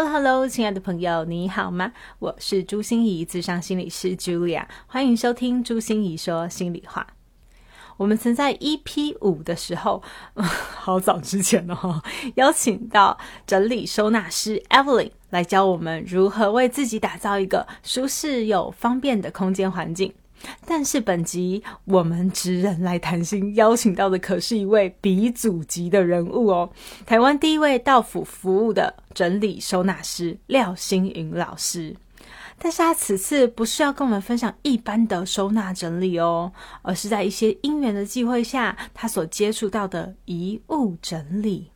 Hello，Hello，亲爱的朋友，你好吗？我是朱心怡，智商心理师 Julia，欢迎收听朱心怡说心里话。我们曾在 EP 五的时候，好早之前哦，邀请到整理收纳师 Evelyn 来教我们如何为自己打造一个舒适又方便的空间环境。但是本集我们职人来谈心，邀请到的可是一位鼻祖级的人物哦，台湾第一位到府服务的整理收纳师廖星云老师。但是他此次不是要跟我们分享一般的收纳整理哦，而是在一些因缘的机会下，他所接触到的遗物整理。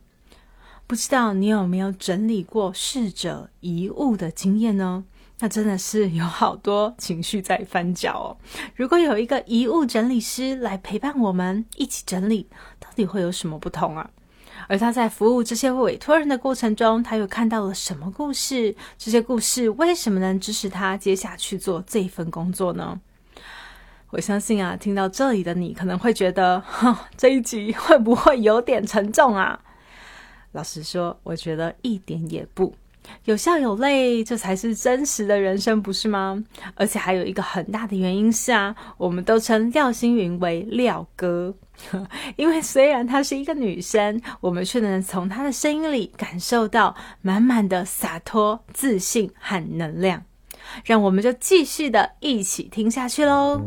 不知道你有没有整理过逝者遗物的经验呢？那真的是有好多情绪在翻搅哦。如果有一个遗物整理师来陪伴我们一起整理，到底会有什么不同啊？而他在服务这些委托人的过程中，他又看到了什么故事？这些故事为什么能支持他接下去做这份工作呢？我相信啊，听到这里的你可能会觉得，哼，这一集会不会有点沉重啊？老实说，我觉得一点也不。有笑有泪，这才是真实的人生，不是吗？而且还有一个很大的原因是啊，我们都称廖星云为廖哥，因为虽然她是一个女生，我们却能从她的声音里感受到满满的洒脱、自信和能量。让我们就继续的一起听下去喽。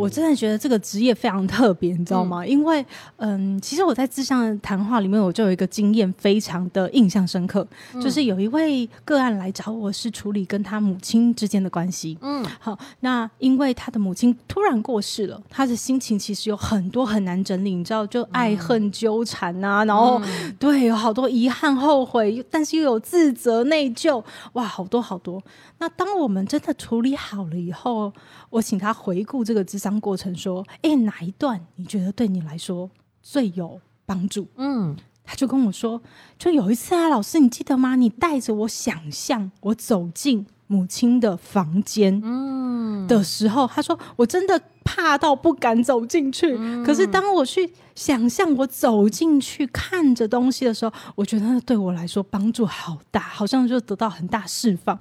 我真的觉得这个职业非常特别，你知道吗？因为，嗯，其实我在志向的谈话里面，我就有一个经验，非常的印象深刻，就是有一位个案来找我，是处理跟他母亲之间的关系。嗯，好，那因为他的母亲突然过世了，他的心情其实有很多很难整理，你知道，就爱恨纠缠啊，然后对，有好多遗憾、后悔，但是又有自责、内疚，哇，好多好多。那当我们真的处理好了以后，我请他回顾这个智商过程，说：“哎，哪一段你觉得对你来说最有帮助？”嗯，他就跟我说：“就有一次啊，老师，你记得吗？你带着我想象我走进母亲的房间，嗯的时候，他说我真的怕到不敢走进去。可是当我去想象我走进去看着东西的时候，我觉得对我来说帮助好大，好像就得到很大释放。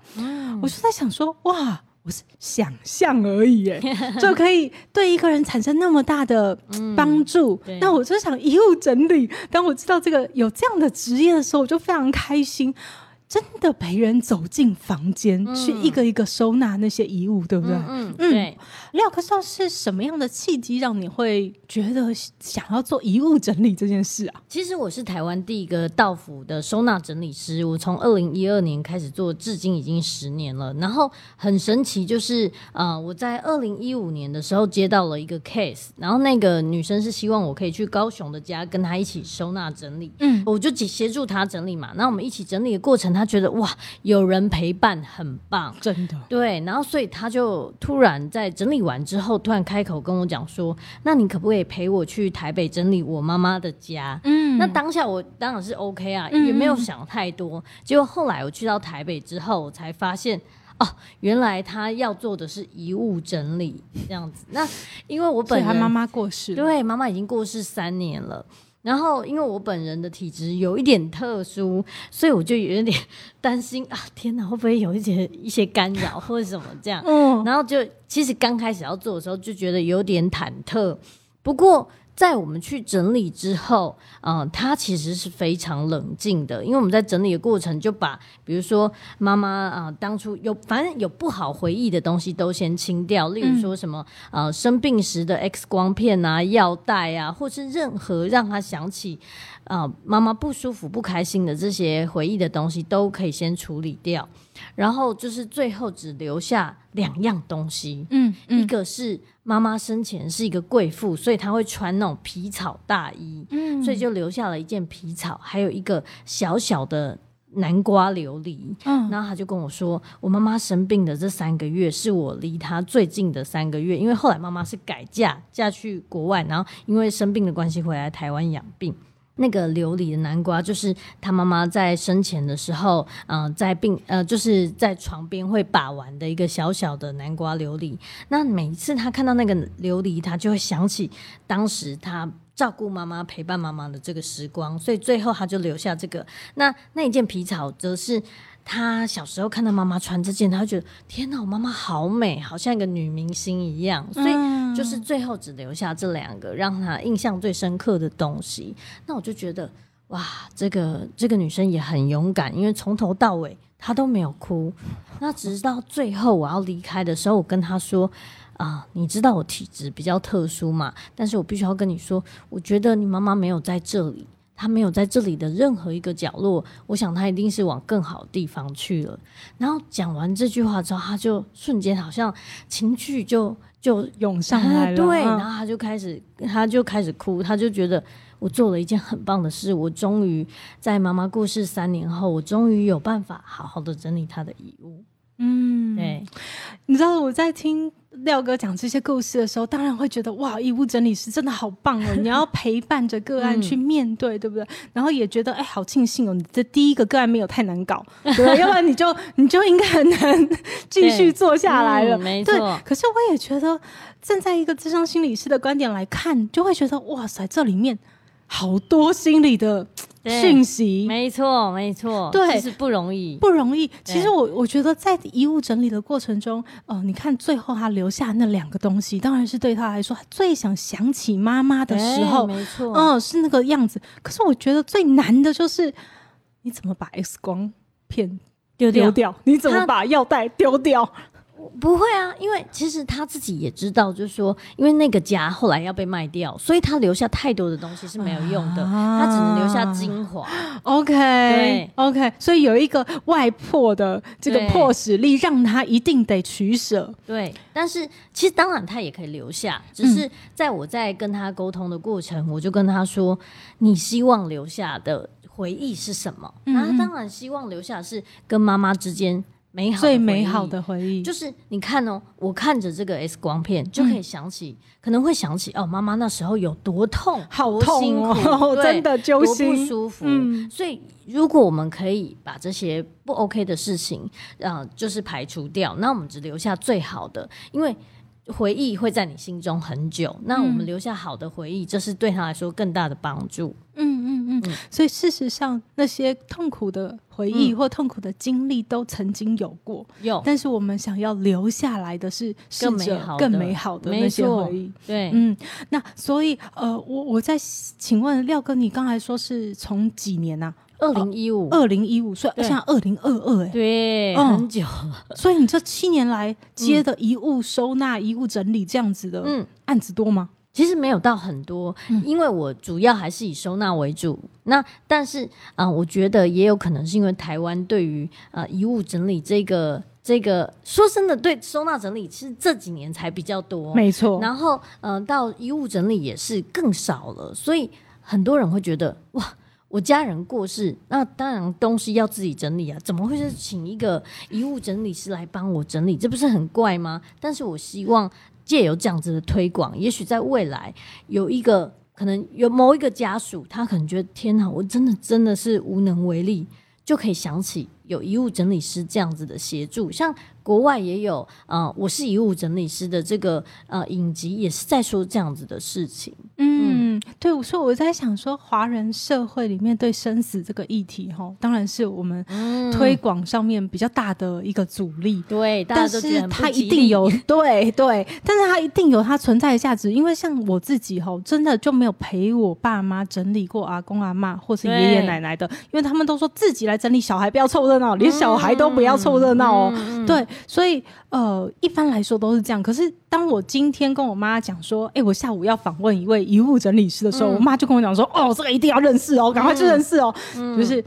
我就在想说，哇！”我是想象而已，耶，就可以对一个人产生那么大的帮助。那我就想一路整理。当我知道这个有这样的职业的时候，我就非常开心。真的陪人走进房间，去一个一个收纳那些遗物，对不对？嗯，对。廖克少是什么样的契机让你会觉得想要做遗物整理这件事啊？其实我是台湾第一个到府的收纳整理师，我从二零一二年开始做，至今已经十年了。然后很神奇，就是呃，我在二零一五年的时候接到了一个 case，然后那个女生是希望我可以去高雄的家跟她一起收纳整理，嗯，我就协助她整理嘛。那我们一起整理的过程。他觉得哇，有人陪伴很棒，真的对。然后，所以他就突然在整理完之后，突然开口跟我讲说：“那你可不可以陪我去台北整理我妈妈的家？”嗯，那当下我当然是 OK 啊，也没有想太多。结果后来我去到台北之后，我才发现哦，原来他要做的是遗物整理这样子。那因为我本人妈妈过世，对，妈妈已经过世三年了。然后，因为我本人的体质有一点特殊，所以我就有点 担心啊！天哪，会不会有一些一些干扰或者什么这样？嗯，然后就其实刚开始要做的时候就觉得有点忐忑，不过。在我们去整理之后，嗯，他其实是非常冷静的，因为我们在整理的过程就把，比如说妈妈啊，当初有反正有不好回忆的东西都先清掉，例如说什么呃生病时的 X 光片啊、药袋啊，或是任何让他想起啊妈妈不舒服、不开心的这些回忆的东西，都可以先处理掉。然后就是最后只留下两样东西，嗯，一个是。妈妈生前是一个贵妇，所以她会穿那种皮草大衣，嗯所以就留下了一件皮草，还有一个小小的南瓜琉璃。嗯然后他就跟我说，我妈妈生病的这三个月是我离她最近的三个月，因为后来妈妈是改嫁嫁去国外，然后因为生病的关系回来台湾养病。那个琉璃的南瓜，就是他妈妈在生前的时候，嗯、在病呃，就是在床边会把玩的一个小小的南瓜琉璃。那每一次他看到那个琉璃，他就会想起当时他照顾妈妈、陪伴妈妈的这个时光，所以最后他就留下这个。那那一件皮草，则是他小时候看到妈妈穿这件，他会觉得天哪，我妈妈好美，好像一个女明星一样。所以就是最后只留下这两个让他印象最深刻的东西。那我就觉得哇，这个这个女生也很勇敢，因为从头到尾她都没有哭。那直到最后我要离开的时候，我跟她说。啊，你知道我体质比较特殊嘛？但是我必须要跟你说，我觉得你妈妈没有在这里，她没有在这里的任何一个角落。我想她一定是往更好的地方去了。然后讲完这句话之后，她就瞬间好像情绪就就涌上来了，对，嗯然后他就开始，他就开始哭，他就觉得我做了一件很棒的事，我终于在妈妈过世三年后，我终于有办法好好的整理他的遗物。嗯，对，你知道我在听廖哥讲这些故事的时候，当然会觉得哇，遗物整理师真的好棒哦！你要陪伴着个案 嗯去面对，对不对？然后也觉得哎，好庆幸哦，你的第一个个案没有太难搞，对？要不然你就你就应该很难继续做下来了。嗯没对错，可是我也觉得，站在一个智商心理师的观点来看，就会觉得哇塞，这里面好多心理的对讯息，没错，没错，对其实不容易。不容易。其实我我觉得在遗物整理的过程中，呃，你看最后他留下那两个东西，当然是对他来说他最想想起妈妈的时候，对没错，嗯、是那个样子。可是我觉得最难的就是你怎么把 X 光片丢丢掉，你怎么把药袋丢掉？不会啊，因为其实他自己也知道，就是说，因为那个家后来要被卖掉，所以他留下太多的东西是没有用的，啊他只能留下精华。OK 对 OK，所以有一个外破的这个对迫使力，让他一定得取舍。对，但是其实当然他也可以留下，只是在我在跟他沟通的过程，我就跟他说：“你希望留下的回忆是什么？”嗯然后他当然希望留下的是跟妈妈之间美好最美好的回忆，就是你看哦，我看着这个 X 光片就可以想起，可能会想起哦，妈妈那时候有多痛，好多痛苦，哦，真的揪多不心。舒服。嗯所以，如果我们可以把这些不 OK 的事情，呃，就是排除掉，那我们只留下最好的，因为回忆会在你心中很久。那我们留下好的回忆，这是对他来说更大的帮助。嗯所以事实上，那些痛苦的回忆或痛苦的经历都曾经有过，有。但是我们想要留下来的是试更美好的。更美好的那些回忆。对，嗯，那所以呃，我我在请问廖哥，你刚才说是从几年呐、二零一五，二零一五，所以对。现在二零二二，哎，对，嗯很久了。所以你这七年来接的遗物收纳、遗物整理这样子的嗯，案子多吗？其实没有到很多，嗯因为我主要还是以收纳为主。那但是啊、呃我觉得也有可能是因为台湾对于呃遗物整理这个这个，说真的，对收纳整理是这几年才比较多。没错，然后呃，到遗物整理也是更少了，所以很多人会觉得哇。我家人过世，那当然东西要自己整理啊，怎么会是请一个遗物整理师来帮我整理？这不是很怪吗？但是我希望借由这样子的推广，也许在未来有一个可能有某一个家属，他可能觉得天哪，我真的真的是无能为力，就可以想起有遗物整理师这样子的协助，像国外也有，呃，我是遗物整理师的这个呃影集，也是在说这样子的事情。嗯，对，所以我在想说，华人社会里面对生死这个议题，哈，当然是我们推广上面比较大的一个阻力。对，大但是它一定有 对对，但是它一定有它存在的价值，因为像我自己哈，真的就没有陪我爸妈整理过阿公阿妈或是爷爷奶奶的，因为他们都说自己来整理，小孩不要凑热闹，连小孩都不要凑热闹哦。对，所以呃，一般来说都是这样。可是当我今天跟我妈讲说，哎、我下午要访问一位遗物整理师的时候，嗯我妈就跟我讲说，哦，这个一定要认识哦，赶快去认识哦。嗯就是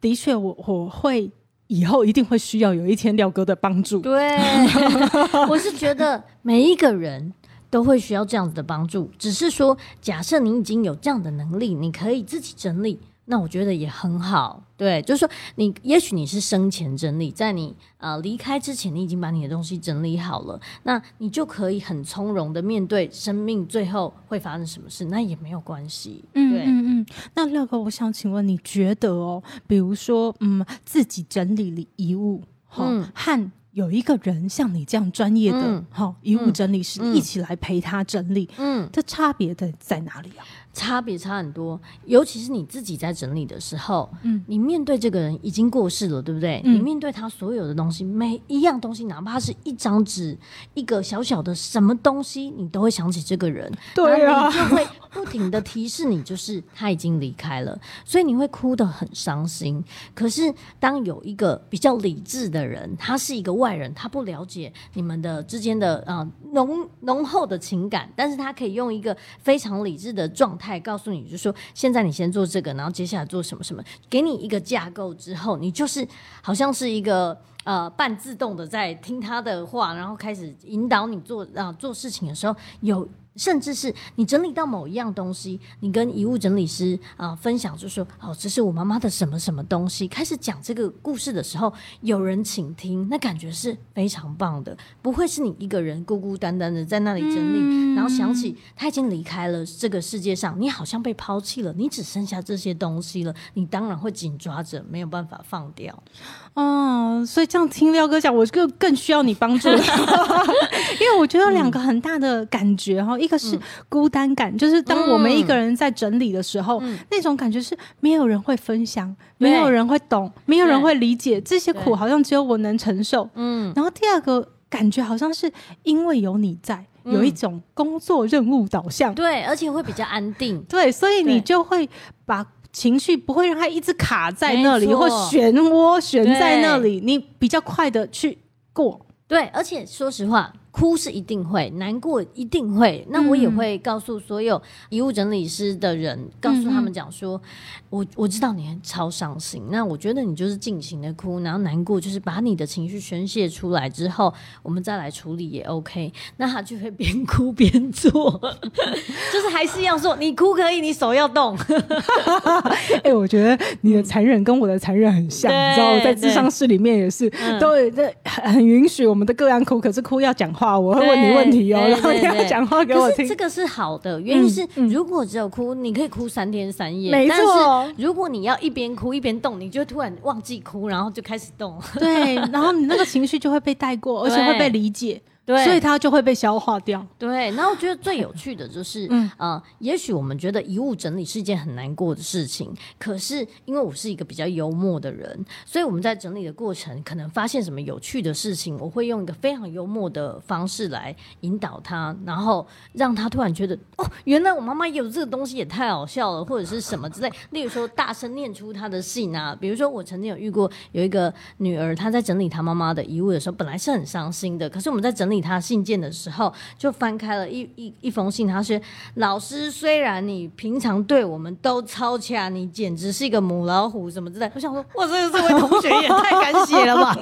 的确，我我会以后一定会需要有一天廖哥的帮助。对，我是觉得每一个人都会需要这样子的帮助。只是说，假设你已经有这样的能力，你可以自己整理。那我觉得也很好，对，就是说你也许你是生前整理，在你呃离开之前，你已经把你的东西整理好了，那你就可以很从容的面对生命最后会发生什么事，那也没有关系。嗯嗯嗯。那乐哥，我想请问，你觉得哦，比如说，嗯，自己整理遗物，嗯，和有一个人像你这样专业的好遗物整理师一起来陪他整理，嗯，这差别在在哪里啊？差别差很多，尤其是你自己在整理的时候，嗯，你面对这个人已经过世了，对不对？你面对他所有的东西，每一样东西，哪怕是一张纸、一个小小的什么东西，你都会想起这个人，对啊，就会不停的提示你，就是他已经离开了，所以你会哭得很伤心。可是当有一个比较理智的人，他是一个外人，他不了解你们的之间的啊浓浓厚的情感，但是他可以用一个非常理智的状态。告诉你，就说现在你先做这个，然后接下来做什么什么，给你一个架构之后，你就是好像是一个呃半自动的在听他的话，然后开始引导你做啊做事情的时候有。甚至是你整理到某一样东西，你跟遗物整理师啊分享，就说：“哦，这是我妈妈的什么什么东西。”开始讲这个故事的时候，有人倾听，那感觉是非常棒的。不会是你一个人孤孤单单的在那里整理，然后想起他已经离开了这个世界上，你好像被抛弃了，你只剩下这些东西了，你当然会紧抓着，没有办法放掉。哦，所以这样听廖哥讲，我就更需要你帮助，因为我觉得两个很大的感觉哈，一个是孤单感，就是当我们一个人在整理的时候，那种感觉是没有人会分享，没有人会懂，没有人会理解这些苦，好像只有我能承受。嗯，然后第二个感觉好像是因为有你在，有一种工作任务导向，对，而且会比较安定，对，所以你就会把。情绪不会让它一直卡在那里，或漩涡悬在那里，你比较快的去过。对，而且说实话。哭是一定会，难过一定会。那我也会告诉所有遗物整理师的人，告诉他们讲说，我我知道你超伤心。那我觉得你就是尽情的哭，然后难过就是把你的情绪宣泄出来之后，我们再来处理也 OK。那他就会边哭边做，就是还是要说你哭可以，你手要动。哎，我觉得你的残忍跟我的残忍很像，你知道，在智商室里面也是，都在很允许我们的个案哭，可是哭要讲话。我会问你问题哦，然后你要讲话给我听。这个是好的，原因是如果只有哭，你可以哭三天三夜。没错，如果你要一边哭一边动，你就突然忘记哭，然后就开始动。对，然后你那个情绪就会被带过，而且会被理解。对，所以它就会被消化掉。对，那我觉得最有趣的就是，嗯啊，也许我们觉得遗物整理是一件很难过的事情，可是因为我是一个比较幽默的人，所以我们在整理的过程，可能发现什么有趣的事情，我会用一个非常幽默的方式来引导他，然后让他突然觉得，哦，原来我妈妈有这个东西，也太好笑了，或者是什么之类。例如说，大声念出他的信啊，比如说我曾经有遇过有一个女儿，她在整理她妈妈的遗物的时候，本来是很伤心的，可是我们在整理。他信件的时候，就翻开了一一一封信。他说：“老师，虽然你平常对我们都超强，你简直是一个母老虎，什么之类。”我想说，哇，这个这位同学也太敢写了吧！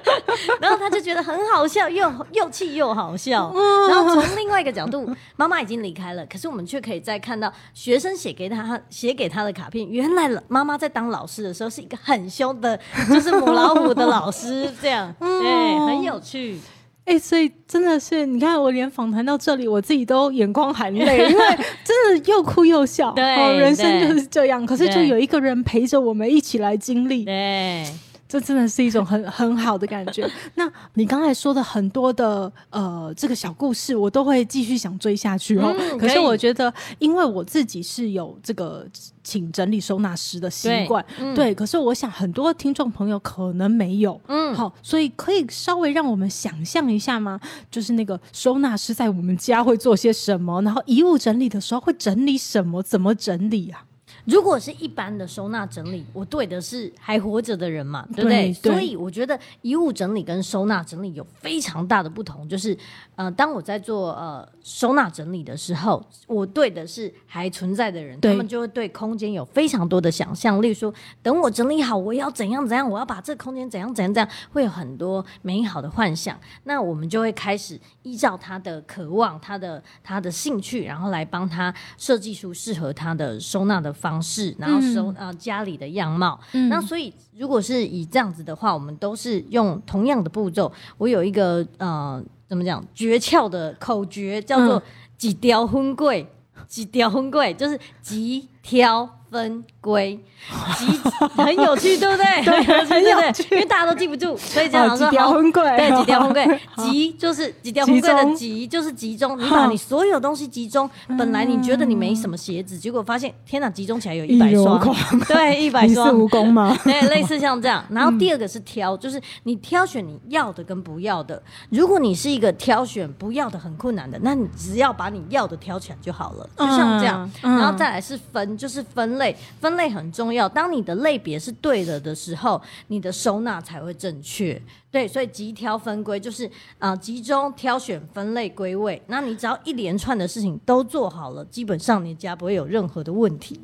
然后他就觉得很好笑，又又气又好笑。然后从另外一个角度，妈妈已经离开了，可是我们却可以再看到学生写给他写给他的卡片。原来妈妈在当老师的时候是一个很凶的，就是母老虎的老师，这样对，很有趣。哎，所以真的是，你看我连访谈到这里，我自己都眼眶含泪，因为 真的又哭又笑。对，人生就是这样。可是就有一个人陪着我们一起来经历。对。这真的是一种很很好的感觉。那你刚才说的很多的呃这个小故事，我都会继续想追下去哦。可是我觉得，因为我自己是有这个请整理收纳师的习惯，对。可是我想很多听众朋友可能没有，嗯，好，所以可以稍微让我们想象一下吗？就是那个收纳师在我们家会做些什么，然后遗物整理的时候会整理什么，怎么整理啊？如果是一般的收纳整理，我对的是还活着的人嘛，对不对？所以我觉得遗物整理跟收纳整理有非常大的不同。就是，呃，当我在做呃收纳整理的时候，我对的是还存在的人，他们就会对空间有非常多的想象。例如说，等我整理好，我要怎样怎样，我要把这个空间怎样怎样怎样，会有很多美好的幻想。那我们就会开始依照他的渴望、他的他的兴趣，然后来帮他设计出适合他的收纳的方式，然后收、呃家里的样貌。那所以如果是以这样子的话，我们都是用同样的步骤。我有一个呃，怎么讲诀窍的口诀，叫做“几雕婚贵”，几雕婚贵就是几挑分归，集很有趣，对不对？对 很有趣，对对？因为大家都记不住，所以这样哦，几条说好婚柜，对，几条分归，集就是几条分归的集，就是集中。你把你所有东西集中，本来你觉得你没什么鞋子，结果发现天哪，集中起来有一百双，对，一百你是双。蜈蚣吗？对，类似像这样。然后第二个是挑，就是你挑选你要的跟不要的。如果你是一个挑选不要的很困难的，那你只要把你要的挑起来就好了，就像这样。然后再来是分，就是分类，分类很重要。当你的类别是对的的时候，你的收纳才会正确。对，所以集挑分归就是啊、呃集中挑选、分类、归位。那你只要一连串的事情都做好了，基本上你家不会有任何的问题。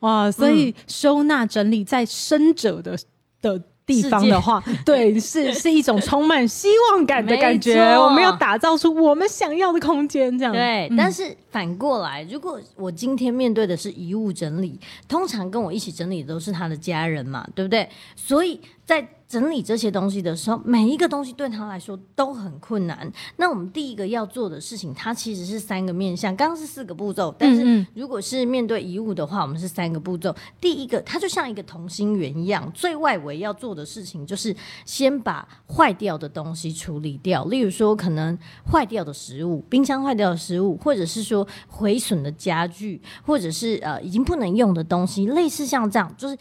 哇，所以收纳整理在生者的的。地方的话，对，是是一种充满希望感的感觉。我们要打造出我们想要的空间，这样对，嗯但是反过来，如果我今天面对的是遗物整理，通常跟我一起整理的都是他的家人嘛，对不对？所以在整理这些东西的时候，每一个东西对他来说都很困难。那我们第一个要做的事情，它其实是三个面向，刚刚是四个步骤，但是嗯如果是面对遗物的话，我们是三个步骤。第一个，它就像一个同心圆一样，最外围要做的事情就是先把坏掉的东西处理掉，例如说可能坏掉的食物，冰箱坏掉的食物，或者是说毁损的家具，或者是呃已经不能用的东西，类似像这样，就是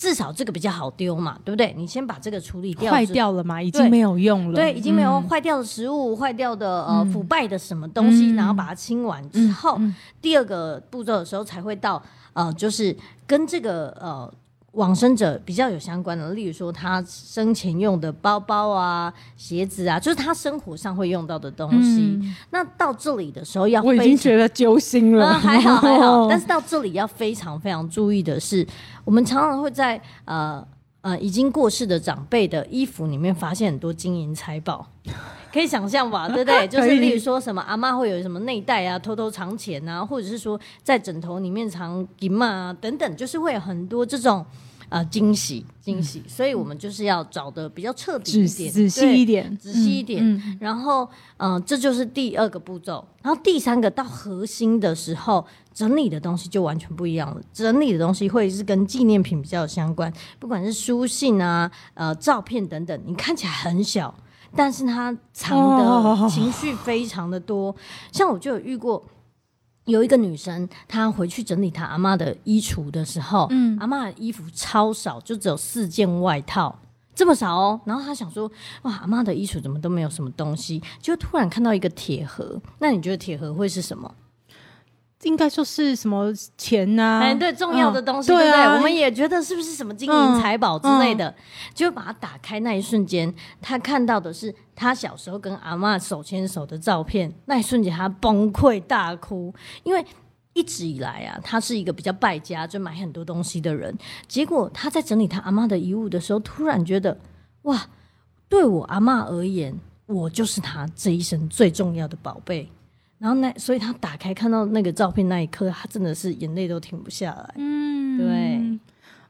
至少这个比较好丢嘛，对不对？你先把这个处理掉，坏。掉了嘛，已经没有用了，对，已经没有嗯坏掉的食物、坏掉的呃腐败的什么东西，嗯然后把它清完之后，第二个步骤的时候才会到呃，就是跟这个呃往生者比较有相关的，例如说他生前用的包包啊、鞋子啊，就是他生活上会用到的东西。那到这里的时候要嗯我已经觉得揪心了，嗯，还好还好，但是到这里要非常非常注意的是，我们常常会在呃呃已经过世的长辈的衣服里面发现很多金银财宝。可以想象吧，对不对？就是例如说什么阿妈会有什么内袋啊，偷偷藏钱啊，或者是说在枕头里面藏银嘛啊等等，就是会有很多这种呃惊喜惊喜，所以我们就是要找的比较彻底一点，仔细一点，仔细一点。嗯然后，嗯、这就是第二个步骤。然后第三个到核心的时候，整理的东西就完全不一样了。整理的东西会是跟纪念品比较相关，不管是书信啊、呃照片等等，你看起来很小，但是它藏哦的情绪非常的多。像我就有遇过。有一个女生，她回去整理她阿妈的衣橱的时候，嗯，阿妈的衣服超少，就只有四件外套，这么少哦。然后她想说，哇，阿妈的衣橱怎么都没有什么东西？就突然看到一个铁盒，那你觉得铁盒会是什么？应该说是什么钱呐、哎，对，重要的东西，嗯对不对？啊我们也觉得是不是什么金银财宝之类的？就把它打开那一瞬间，他看到的是他小时候跟阿嬷手牵手的照片，那一瞬间他崩溃大哭，因为。一直以来啊，他是一个比较败家，就买很多东西的人。结果他在整理他阿妈的遗物的时候，突然觉得，哇，对我阿嬷而言，我就是他这一生最重要的宝贝。然后那，所以他打开看到那个照片那一刻，他真的是眼泪都停不下来。嗯，对，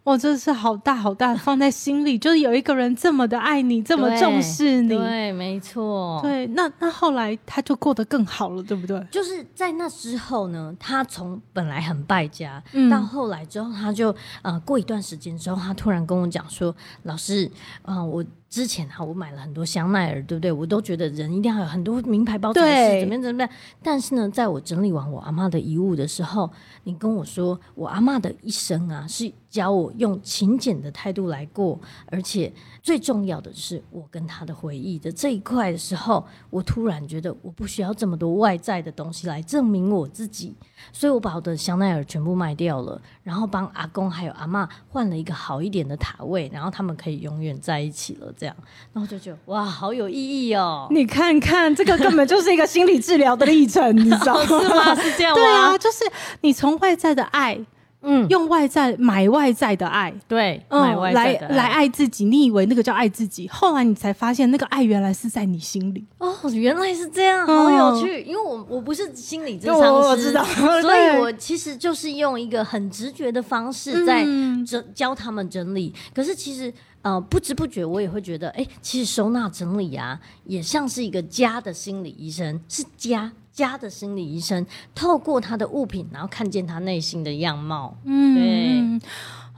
哇，这是好大好大，放在心里，就是有一个人这么的爱你，这么重视你，对，没错，对，那那后来他就过得更好了，对不对？就是在那之后呢，他从本来很败家，嗯到后来之后，他就呃过一段时间之后，他突然跟我讲说：“老师，啊、我之前啊，我买了很多香奈儿，对不对？我都觉得人一定要有很多名牌包才对是怎么样怎么样。但是呢，在我整理完我阿妈的遗物的时候，你跟我说，我阿妈的一生啊，是教我用勤俭的态度来过，而且最重要的是我跟他的回忆的这一块的时候，我突然觉得我不需要这么多外在的东西来证明我自己，所以我把我的香奈儿全部卖掉了，然后帮阿公还有阿妈换了一个好一点的塔位，然后他们可以永远在一起了，这样，然后就觉得哇，好有意义哦！你看看，这个根本就是一个心理治疗的历程，你知道吗？是吗？是这样吗？对啊，就是你从外在的爱。嗯，用外在买外在的爱，对，买外在的来来爱自己。你以为那个叫爱自己，后来你才发现那个爱原来是在你心里。哦，原来是这样，好有趣。因为我我不是心理咨商师，我知道，所以我其实就是用一个很直觉的方式在整教他们整理。可是其实呃不知不觉我也会觉得，哎，其实收纳整理啊，也像是一个家的心理医生，是家。家的心理医生透过他的物品，然后看见他内心的样貌。嗯，对，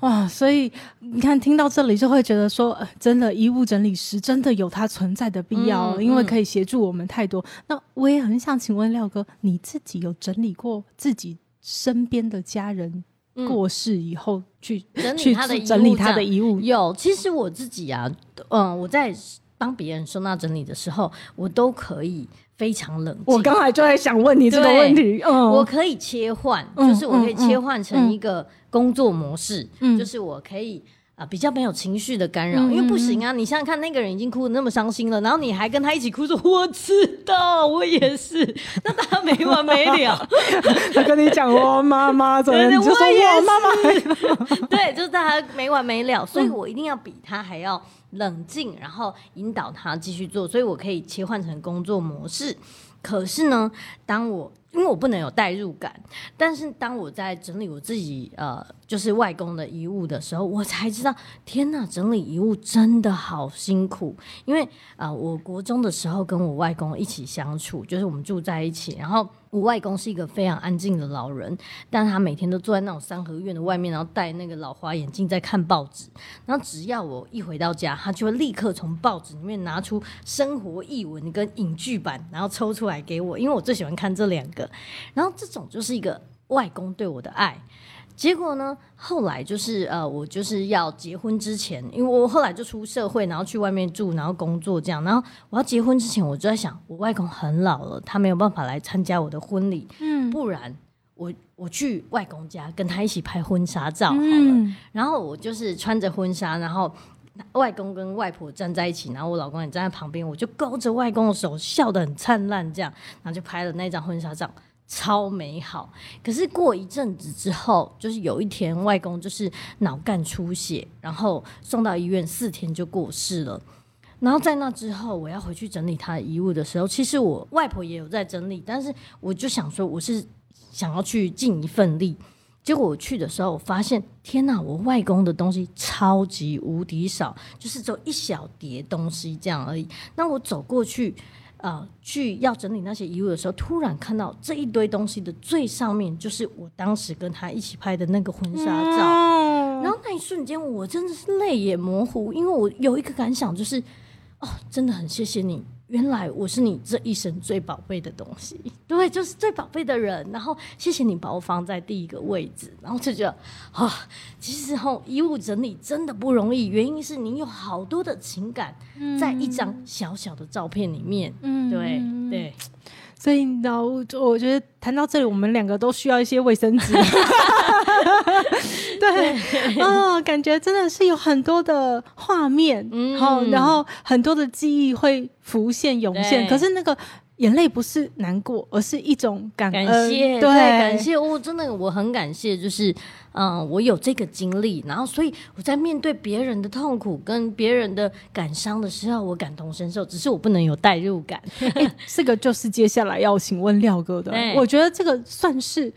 哇，所以你看，听到这里就会觉得说，真的，衣物整理师真的有它存在的必要，因为可以协助我们太多。那我也很想请问廖哥，你自己有整理过自己身边的家人过世以后去整理他的整理他的遗物？有，其实我自己啊，嗯，我在帮别人收纳整理的时候，我都可以。非常冷静。我刚才就在想问你这个问题。嗯，我可以切换，就是我可以切换成一个工作模式，就是我可以啊比较没有情绪的干扰，因为不行啊！你想想看，那个人已经哭的那么伤心了，然后你还跟他一起哭，说我知道，我也是，那他没完没了。他跟你讲我妈妈怎么，你就说我妈妈，对，就是他没完没了，所以我一定要比他还要。冷静，然后引导他继续做，所以我可以切换成工作模式。可是呢，当我因为我不能有代入感，但是当我在整理我自己呃，就是外公的遗物的时候，我才知道，天哪，整理遗物真的好辛苦。因为啊，我国中的时候跟我外公一起相处，就是我们住在一起，然后。我外公是一个非常安静的老人，但他每天都坐在那种三合院的外面，然后戴那个老花眼镜在看报纸。然后只要我一回到家，他就会立刻从报纸里面拿出生活译文跟影剧版，然后抽出来给我，因为我最喜欢看这两个。然后这种就是一个外公对我的爱。结果呢？后来就是呃，我就是要结婚之前，因为我后来就出社会，然后去外面住，然后工作这样。然后我要结婚之前，我就在想，我外公很老了，他没有办法来参加我的婚礼，嗯，不然我我去外公家跟他一起拍婚纱照好了。然后我就是穿着婚纱，然后外公跟外婆站在一起，然后我老公也站在旁边，我就勾着外公的手，笑得很灿烂，这样，然后就拍了那张婚纱照。超美好，可是过一阵子之后，就是有一天外公就是脑干出血，然后送到医院四天就过世了。然后在那之后，我要回去整理他的遗物的时候，其实我外婆也有在整理，但是我就想说，我是想要去尽一份力。结果我去的时候，我发现天哪，我外公的东西超级无敌少，就是只有一小叠东西这样而已。那我走过去。呃，去要整理那些遗物的时候，突然看到这一堆东西的最上面，就是我当时跟他一起拍的那个婚纱照。然后那一瞬间，我真的是泪眼模糊，因为我有一个感想，就是哦，真的很谢谢你。原来我是你这一生最宝贝的东西，对，就是最宝贝的人。然后谢谢你把我放在第一个位置，然后就觉得啊，其实吼衣物整理真的不容易，原因是你有好多的情感在一张小小的照片里面，嗯，对对。所以，然后我觉得谈到这里，我们两个都需要一些卫生纸。对，啊，感觉真的是有很多的画面，然后，然后很多的记忆会浮现涌现。可是那个。眼泪不是难过，而是一种感感谢，对，感谢我真的我很感谢，就是嗯，我有这个经历，然后所以我在面对别人的痛苦跟别人的感伤的时候，我感同身受，只是我不能有代入感。这个就是接下来要请问廖哥的，我觉得这个算是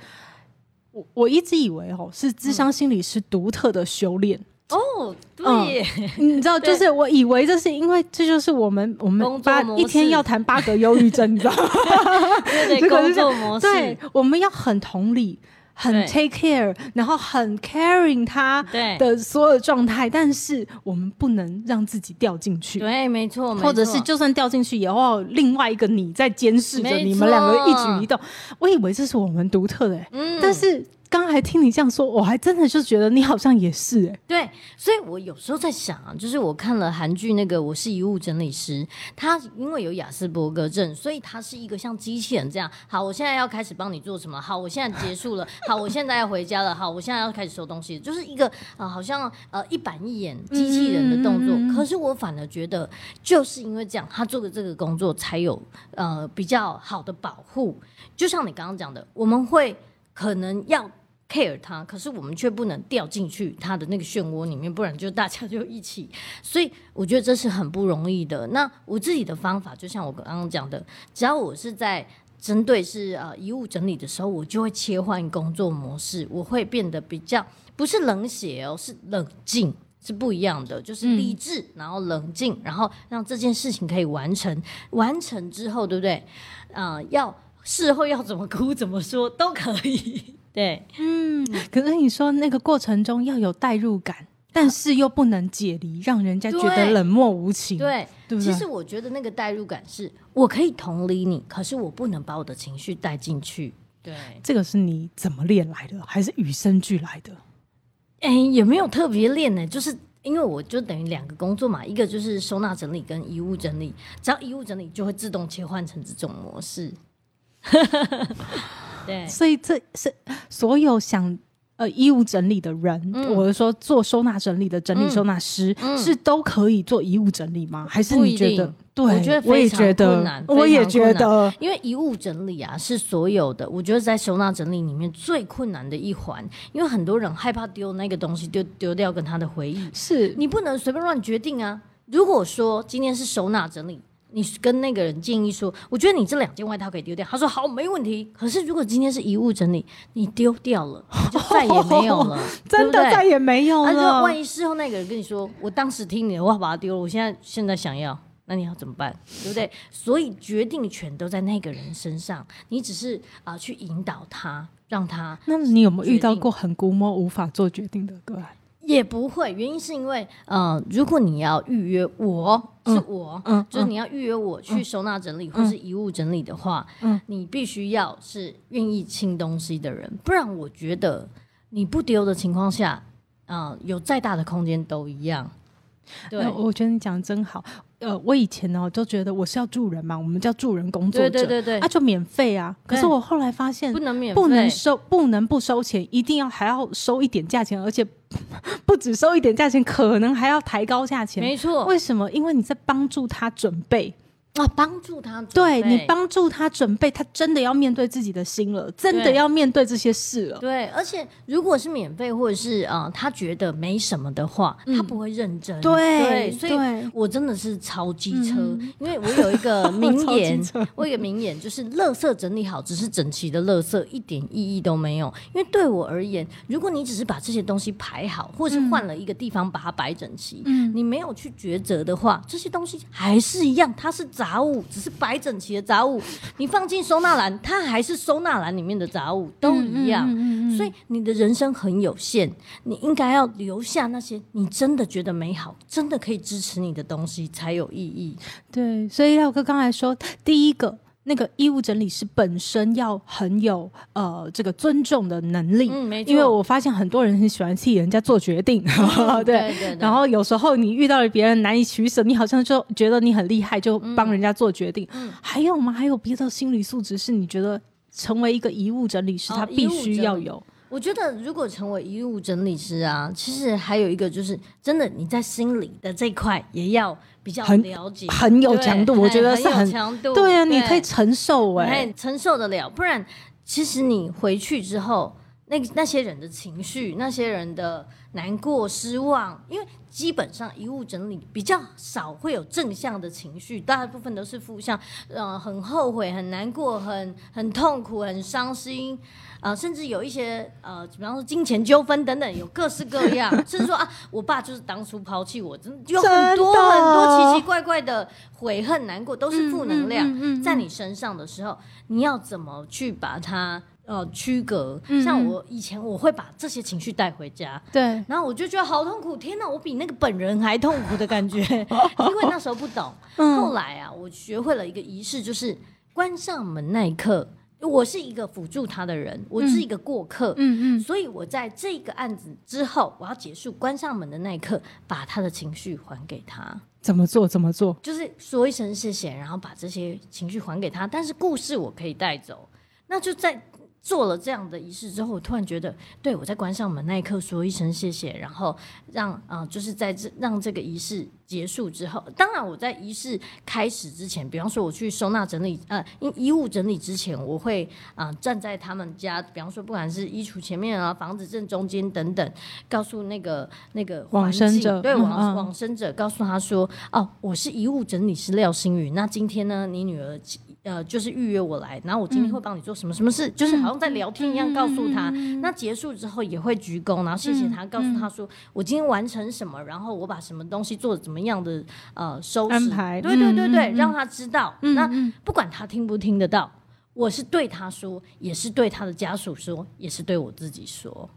我我一直以为哦，是智商心理师独特的修炼。哦，对，你知道，就是我以为这是因为这就是我们我们八一天要谈八个忧郁症，你知道吗？这个工作模式，对，我们要很同理，很 take care，然后很 caring 他的所有状态，但是我们不能让自己掉进去。对，没错，或者是就算掉进去，也要另外一个你在监视着你们两个一举一动。我以为这是我们独特的，嗯，但是。刚才听你这样说，我还真的就觉得你好像也是哎、对，所以我有时候在想啊，就是我看了韩剧那个《我是遗物整理师》，他因为有雅斯伯格症，所以他是一个像机器人这样。好，我现在要开始帮你做什么？好，我现在结束了。好，我现在要回家了。好，我现在要开始收东西，就是一个呃，好像呃一板一眼机器人的动作。可是我反而觉得，就是因为这样，他做的这个工作才有呃比较好的保护。就像你刚刚讲的，我们会可能要 care 他，可是我们却不能掉进去他的那个漩涡里面，不然就大家就一起。所以我觉得这是很不容易的。那我自己的方法，就像我刚刚讲的，只要我是在。针对是呃遗物整理的时候，我就会切换工作模式，我会变得比较不是冷血哦，是冷静，是不一样的，就是理智，然后冷静，然后让这件事情可以完成。完成之后，对不对？啊、要事后要怎么哭怎么说都可以。对，嗯，可是你说那个过程中要有代入感，但是又不能解离，让人家觉得冷漠无情。，对，对不对其实我觉得那个代入感是我可以同理你，可是我不能把我的情绪带进去。对，这个是你怎么练来的，还是与生俱来的？哎，也没有特别练呢，就是因为我就等于两个工作嘛，一个就是收纳整理跟遗物整理，只要遗物整理就会自动切换成这种模式。对，所以这是所有想呃衣物整理的人，嗯。我是说做收纳整理的整理嗯收纳师，嗯。是都可以做衣物整理吗？还是你觉得？定？对，我觉得我也非常觉得困难，我也觉得，因为遗物整理啊，是所有的，我觉得在收纳整理里面最困难的一环，因为很多人害怕丢那个东西，丢丢掉跟他的回忆，是。你不能随便乱决定啊。如果说今天是收纳整理，你跟那个人建议说，我觉得你这两件外套可以丢掉，他说好，没问题。可是如果今天是遗物整理，你丢掉了，你就再也没有了，真的再也没有了。万一事后那个人跟你说，我当时听你的话把它丢了，我现在现在想要，那你要怎么办？对不对？所以决定权都在那个人身上，你只是啊、去引导他，让他那你有没有遇到过很估摸无法做决定的个案？也不会，原因是因为，呃，如果你要预约我，是我，嗯就是你要预约我去收纳整理、或是遗物整理的话，嗯。你必须要是愿意清东西的人，不然我觉得你不丢的情况下，啊、有再大的空间都一样。对。呃，我觉得你讲的真好。呃，我以前呢，都觉得我是要助人嘛，我们叫助人工作者，对对对对，啊，就免费啊。可是我后来发现不，能免费，不能收，不能不收钱，一定要还要收一点价钱，而且 不止收一点价钱，可能还要抬高价钱。没错为什么？因为你在帮助他准备，啊，帮助他对你帮助他准备，他真的要面对自己的心了，真的要面对这些事了。对，而且如果是免费或者是呃他觉得没什么的话，他不会认真。嗯对所以我真的是超机车，嗯。因为我有一个 名言，我有一个名言就是：垃圾整理好只是整齐的垃圾，一点意义都没有。因为对我而言，如果你只是把这些东西排好，或者是换了一个地方把它摆整齐，嗯。你没有去抉择的话，这些东西还是一样，它是杂物，只是摆整齐的杂物。你放进收纳篮，它还是收纳篮里面的杂物，都一样。嗯嗯嗯嗯所以你的人生很有限，你应该要留下那些你真的觉得美好、真的可以支持你的东西，才有意义。对，所以耀哥刚才说，第一个。那个衣物整理师本身要很有呃这个尊重的能力，嗯，没错，因为我发现很多人很喜欢替人家做决定，嗯 对。对对，然后有时候你遇到了别人难以取舍，你好像就觉得你很厉害，就帮人家做决定。嗯还有吗？还有别的心理素质是你觉得成为一个遗物整理师，哦他必须要有？我觉得如果成为遗物整理师啊，其实还有一个就是，真的你在心理的这一块也要比较很了解，很有对强度我觉得是很强度，对啊，你可以承受哎、哎，承受得了，不然其实你回去之后，那那些人的情绪，那些人的难过、失望，因为基本上遗物整理比较少会有正向的情绪，大部分都是负向，呃，很后悔、很难过、很很痛苦、很伤心。呃，甚至有一些呃，比方说金钱纠纷等等，有各式各样，甚至说啊，我爸就是当初抛弃我，真的有很多很多奇奇怪怪的悔恨、难过，都是负能量。嗯嗯嗯嗯在你身上的时候，你要怎么去把它呃区隔？嗯像我以前我会把这些情绪带回家，对，然后我就觉得好痛苦，天哪，我比那个本人还痛苦的感觉，因为那时候不懂。嗯后来啊，我学会了一个仪式，就是关上门那一刻。我是一个辅助他的人，我是一个过客，嗯嗯，所以我在这个案子之后，我要结束关上门的那一刻，把他的情绪还给他，怎么做？怎么做？就是说一声谢谢，然后把这些情绪还给他。但是故事我可以带走，那就在。做了这样的仪式之后，我突然觉得，对我在关上门那一刻说一声谢谢，然后让啊、就是在这让这个仪式结束之后，当然我在仪式开始之前，比方说我去收纳整理呃衣衣物整理之前，我会啊、站在他们家，比方说不管是衣橱前面啊、房子正中间等等，告诉那个那个往生者对往、往生者，告诉他说，哦，我是遗物整理师廖星宇，那今天呢，你女儿呃就是预约我来，然后我今天会帮你做什么什么事，就是好像在聊天一样告诉他。那结束之后也会鞠躬，然后谢谢他，告诉他说我今天完成什么，然后我把什么东西做的怎么样的呃收拾安排对对对对，让他知道。那不管他听不听得到。我是对他说，也是对他的家属说，也是对我自己说。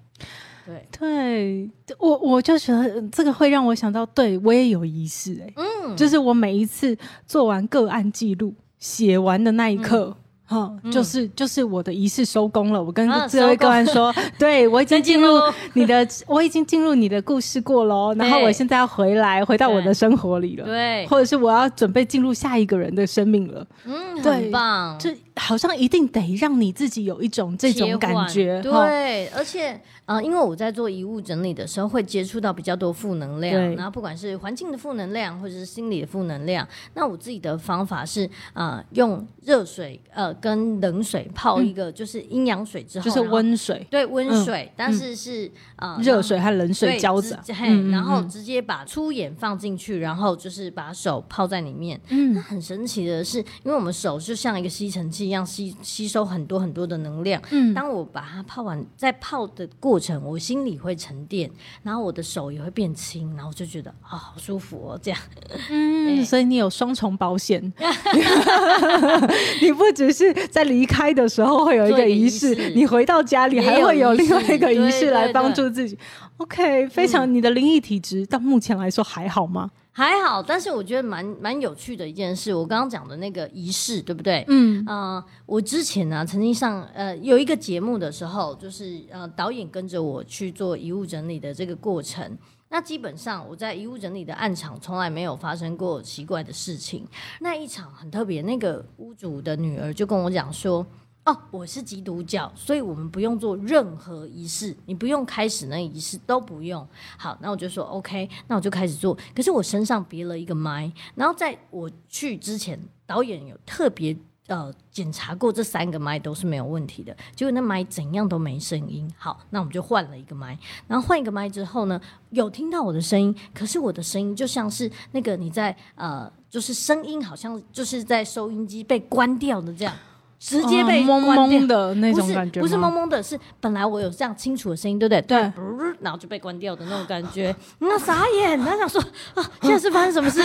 对，对我我就觉得呃这个会让我想到，对我也有仪式哎、嗯，就是我每一次做完个案记录、写完的那一刻。哈、就是就是我的仪式收工了。我跟啊这位个案说，对我已经进入你的，我已经进入你的故事过喽。然后我现在要回来，回到我的生活里了。对，或者是我要准备进入下一个人的生命了。嗯，对很棒，就好像一定得让你自己有一种这种感觉，对，而且呃，因为我在做遗物整理的时候，会接触到比较多负能量，对。然后不管是环境的负能量，或者是心理的负能量，那我自己的方法是呃，用热水呃跟冷水泡一个，就是阴阳水之后，嗯就是温水、对温水，但是是呃热水和冷水对交着直，嘿嗯嗯然后嗯。直接把粗盐放进去，然后就是把手泡在里面。那嗯，很神奇的是，因为我们手就像一个吸尘器一样吸吸收很多很多的能量。嗯当我把它泡完，在泡的过程，我心里会沉淀，然后我的手也会变轻，然后我就觉得啊、好舒服哦，这样。嗯，所以你有双重保险，你不只是在离开的时候会有一个仪式你回到家里还会有另外一个仪式来帮助自己。OK，非常，你的灵异体质到目前来说还好吗？还好，但是我觉得蛮蛮有趣的一件事，我刚刚讲的那个仪式，对不对？嗯呃，我之前呢、曾经上呃有一个节目的时候，就是呃导演跟着我去做遗物整理的这个过程。那基本上我在遗物整理的暗场从来没有发生过奇怪的事情。那一场很特别，那个屋主的女儿就跟我讲说。哦，我是基督教，所以我们不用做任何仪式，你不用开始那个仪式都不用。好，那我就说 OK，那我就开始做。可是我身上别了一个麦，然后在我去之前，导演有特别呃检查过这三个麦都是没有问题的，结果那麦怎样都没声音。好，那我们就换了一个麦，然后换一个麦之后呢，有听到我的声音，可是我的声音就像是那个你在呃，就是声音好像就是在收音机被关掉的这样。直接被哦懵关掉懵的那种感觉吗，不是懵懵的，是本来我有这样清楚的声音，对不对？对然后就被关掉的那种感觉，那傻眼，他想说啊，现在是发生什么事？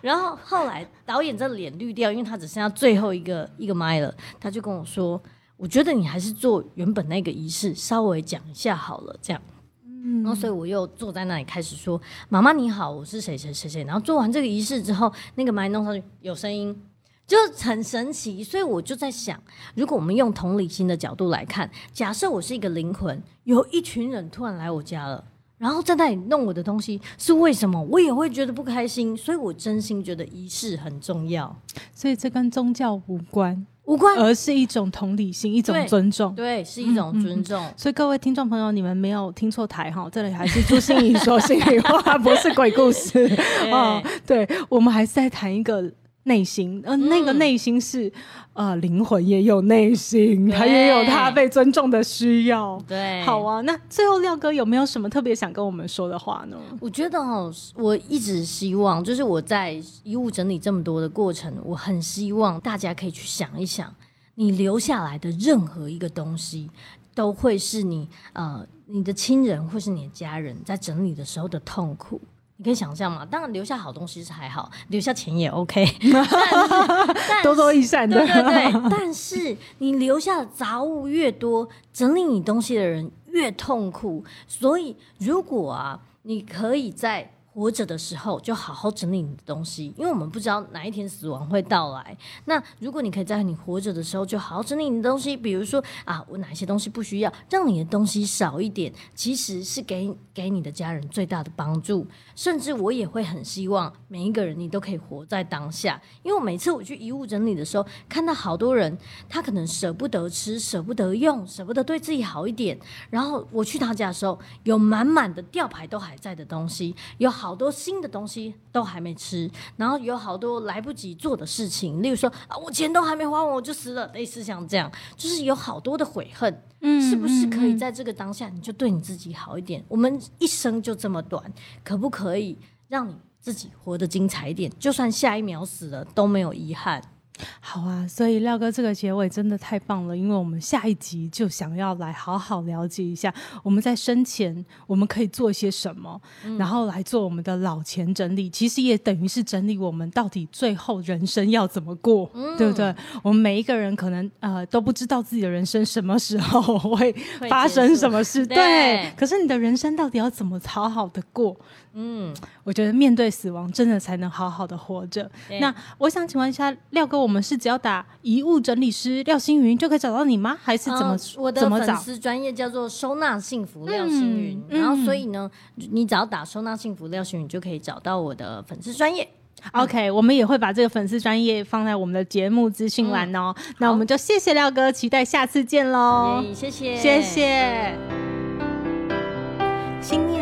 然后后来导演这脸绿掉，因为他只剩下最后一个一个麦了，他就跟我说，我觉得你还是做原本那个仪式，稍微讲一下好了，这样。然后，所以我又坐在那里开始说：“妈妈你好，我是谁谁谁谁。”然后做完这个仪式之后，那个麦弄上去有声音，就很神奇。所以我就在想，如果我们用同理心的角度来看，假设我是一个灵魂，有一群人突然来我家了。然后在那里弄我的东西，是为什么？我也会觉得不开心，所以我真心觉得仪式很重要，所以这跟宗教无关，无关而是一种同理心，一种尊重。对，是一种尊重。所以各位听众朋友，你们没有听错台哈，这里还是朱心怡说心里话，不是鬼故事 哦。对，我们还是在谈一个内心，呃，那个内心是呃灵魂也有内心，对他也有他被尊重的需要。对，好啊，那最后廖哥有没有什么特别想跟我们说的话呢？我觉得哦，我一直希望，就是我在遗物整理这么多的过程，我很希望大家可以去想一想，你留下来的任何一个东西，都会是你呃你的亲人或是你的家人在整理的时候的痛苦。你可以想象嘛？当然留下好东西是还好，留下钱也 OK，但是 但多多益善的对，对对，但是你留下的杂物越多，整理你东西的人越痛苦。所以，如果啊，你可以在活着的时候就好好整理你的东西，因为我们不知道哪一天死亡会到来。那如果你可以在你活着的时候就好好整理你的东西，比如说啊，我哪些东西不需要，让你的东西少一点，其实是给给你的家人最大的帮助。甚至我也会很希望每一个人你都可以活在当下，因为我每次我去遗物整理的时候，看到好多人他可能舍不得吃、舍不得用、舍不得对自己好一点，然后我去他家的时候，有满满的吊牌都还在的东西，有。多新的东西都还没吃，然后有好多来不及做的事情，例如说啊，我钱都还没花完我就死了，类似像这样，就是有好多的悔恨。嗯，是不是可以在这个当下，你就对你自己好一点？我们一生就这么短，可不可以让你自己活得精彩一点？就算下一秒死了，都没有遗憾。好啊，所以廖哥这个结尾真的太棒了，因为我们下一集就想要来好好了解一下我们在生前我们可以做些什么，然后来做我们的老钱整理，其实也等于是整理我们到底最后人生要怎么过，对不对？我们每一个人可能呃都不知道自己的人生什么时候会发生什么事，对。可是你的人生到底要怎么好好的过？嗯，我觉得面对死亡，真的才能好好的活着。那我想请问一下廖哥，我们是只要打遗物整理师廖星云就可以找到你吗？还是怎么？我的粉丝专业叫做收纳幸福廖星云，然后所以呢，你只要打收纳幸福廖星云就可以找到我的粉丝专业。OK，我们也会把这个粉丝专业放在我们的节目资讯栏哦。那我们就谢谢廖哥，期待下次见喽。谢谢，谢谢。